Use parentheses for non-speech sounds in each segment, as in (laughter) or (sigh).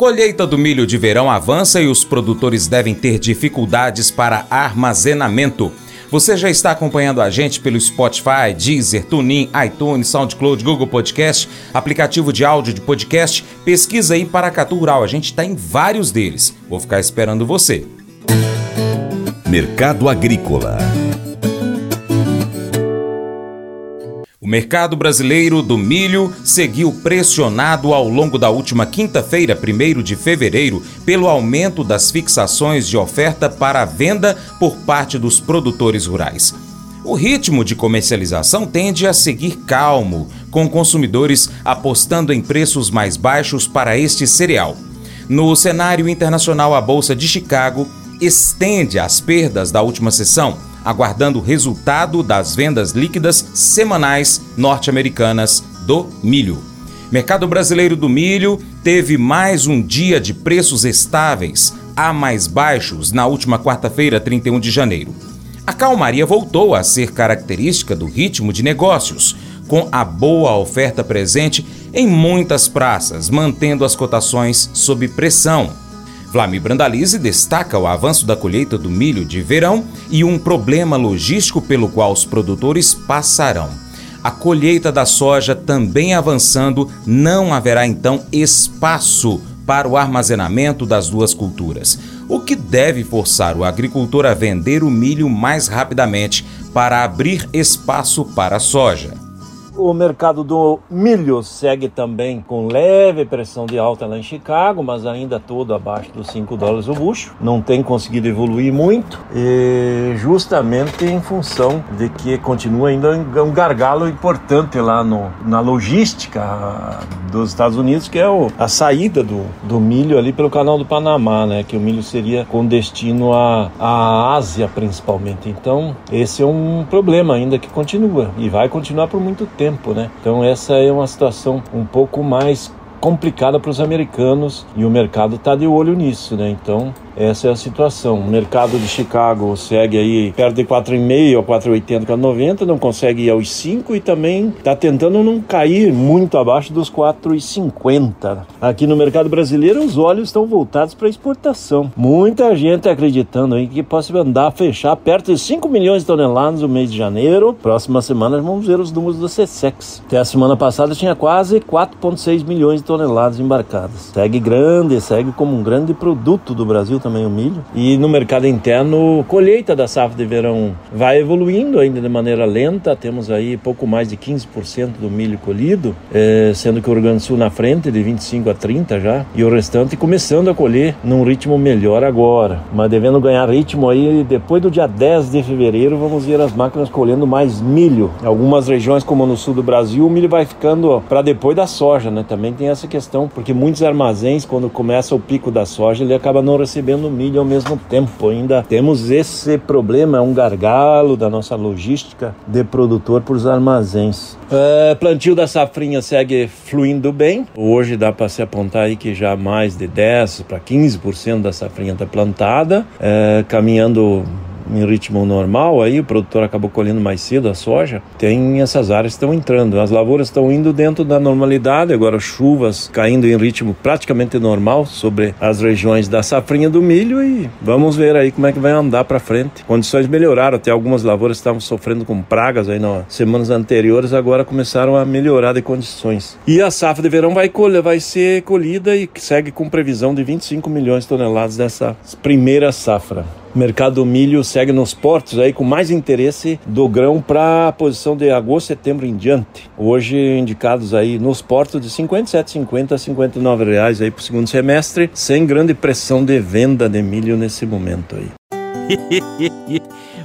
Colheita do milho de verão avança e os produtores devem ter dificuldades para armazenamento. Você já está acompanhando a gente pelo Spotify, Deezer, TuneIn, iTunes, SoundCloud, Google Podcast, aplicativo de áudio de podcast. Pesquisa aí Paracatu Rural, a gente está em vários deles. Vou ficar esperando você. Mercado Agrícola mercado brasileiro do milho seguiu pressionado ao longo da última quinta-feira, 1 de fevereiro, pelo aumento das fixações de oferta para venda por parte dos produtores rurais. O ritmo de comercialização tende a seguir calmo, com consumidores apostando em preços mais baixos para este cereal. No cenário internacional, a Bolsa de Chicago estende as perdas da última sessão aguardando o resultado das vendas líquidas semanais norte-americanas do milho. Mercado brasileiro do milho teve mais um dia de preços estáveis, a mais baixos, na última quarta-feira, 31 de janeiro. A calmaria voltou a ser característica do ritmo de negócios, com a boa oferta presente em muitas praças, mantendo as cotações sob pressão. Vlamir Brandalize destaca o avanço da colheita do milho de verão e um problema logístico pelo qual os produtores passarão. A colheita da soja também avançando, não haverá então espaço para o armazenamento das duas culturas, o que deve forçar o agricultor a vender o milho mais rapidamente para abrir espaço para a soja. O mercado do milho segue também com leve pressão de alta lá em Chicago, mas ainda todo abaixo dos 5 dólares o bucho. Não tem conseguido evoluir muito, e justamente em função de que continua ainda um gargalo importante lá no, na logística dos Estados Unidos, que é o, a saída do, do milho ali pelo canal do Panamá, né? Que o milho seria com destino à, à Ásia principalmente. Então, esse é um problema ainda que continua e vai continuar por muito tempo tempo, né? Então essa é uma situação um pouco mais complicada para os americanos e o mercado está de olho nisso, né? Então essa é a situação. O mercado de Chicago segue aí perto de 4,5 ou 4,80, 4,90, não consegue ir aos 5 e também está tentando não cair muito abaixo dos 4,50. Aqui no mercado brasileiro, os olhos estão voltados para exportação. Muita gente acreditando aí que possa andar fechar perto de 5 milhões de toneladas no mês de janeiro. Próxima semana vamos ver os números do CSEX. Até a semana passada tinha quase 4,6 milhões de toneladas embarcadas. Segue grande, segue como um grande produto do Brasil também o milho. E no mercado interno, colheita da safra de verão vai evoluindo ainda de maneira lenta. Temos aí pouco mais de 15% do milho colhido, é, sendo que o Rio Grande do Sul na frente, de 25 a 30 já, e o restante começando a colher num ritmo melhor agora. Mas devendo ganhar ritmo aí depois do dia 10 de fevereiro, vamos ver as máquinas colhendo mais milho. Algumas regiões, como no sul do Brasil, o milho vai ficando para depois da soja, né? Também tem essa questão, porque muitos armazéns, quando começa o pico da soja, ele acaba não recebendo no milho ao mesmo tempo. Ainda temos esse problema, é um gargalo da nossa logística de produtor para os armazéns. É, plantio da safrinha segue fluindo bem. Hoje dá para se apontar aí que já mais de 10 para 15% da safrinha está plantada, é, caminhando em ritmo normal, aí o produtor acabou colhendo mais cedo a soja, tem essas áreas estão entrando. As lavouras estão indo dentro da normalidade, agora chuvas caindo em ritmo praticamente normal sobre as regiões da safrinha do milho e vamos ver aí como é que vai andar para frente. Condições melhoraram, até algumas lavouras estavam sofrendo com pragas aí nas semanas anteriores, agora começaram a melhorar de condições. E a safra de verão vai, colher, vai ser colhida e segue com previsão de 25 milhões de toneladas dessa primeira safra. Mercado do milho segue nos portos aí com mais interesse do grão para a posição de agosto, setembro em diante. Hoje indicados aí nos portos de 57,50 a 59 reais aí para o segundo semestre, sem grande pressão de venda de milho nesse momento aí. (laughs)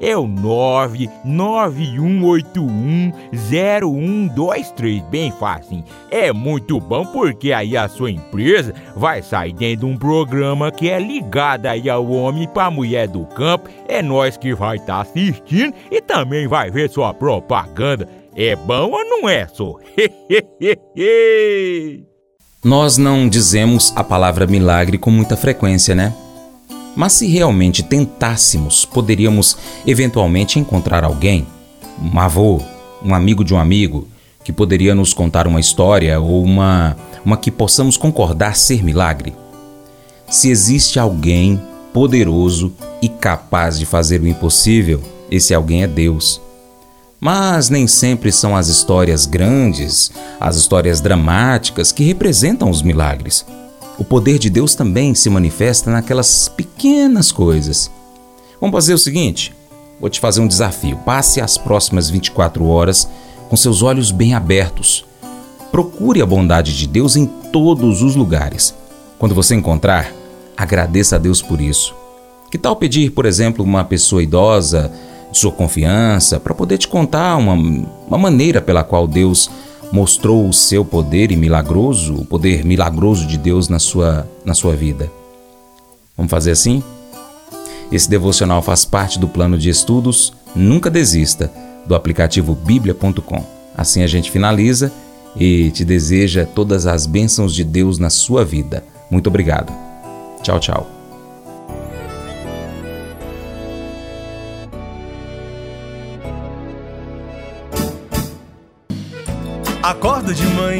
é o 991810123, bem fácil. É muito bom porque aí a sua empresa vai sair dentro de um programa que é ligado aí ao homem para mulher do campo. É nós que vai estar tá assistindo e também vai ver sua propaganda. É bom ou não é, só? (laughs) Nós não dizemos a palavra milagre com muita frequência, né? Mas se realmente tentássemos, poderíamos eventualmente encontrar alguém, um avô, um amigo de um amigo, que poderia nos contar uma história ou uma, uma que possamos concordar ser milagre. Se existe alguém poderoso e capaz de fazer o impossível, esse alguém é Deus. Mas nem sempre são as histórias grandes, as histórias dramáticas que representam os milagres. O poder de Deus também se manifesta naquelas pequenas coisas. Vamos fazer o seguinte: vou te fazer um desafio. Passe as próximas 24 horas com seus olhos bem abertos. Procure a bondade de Deus em todos os lugares. Quando você encontrar, agradeça a Deus por isso. Que tal pedir, por exemplo, uma pessoa idosa de sua confiança para poder te contar uma, uma maneira pela qual Deus mostrou o seu poder e milagroso, o poder milagroso de Deus na sua, na sua vida? Vamos fazer assim? Esse devocional faz parte do plano de estudos Nunca Desista do aplicativo bíblia.com. Assim a gente finaliza e te deseja todas as bênçãos de Deus na sua vida. Muito obrigado. Tchau, tchau. Acordo de manhã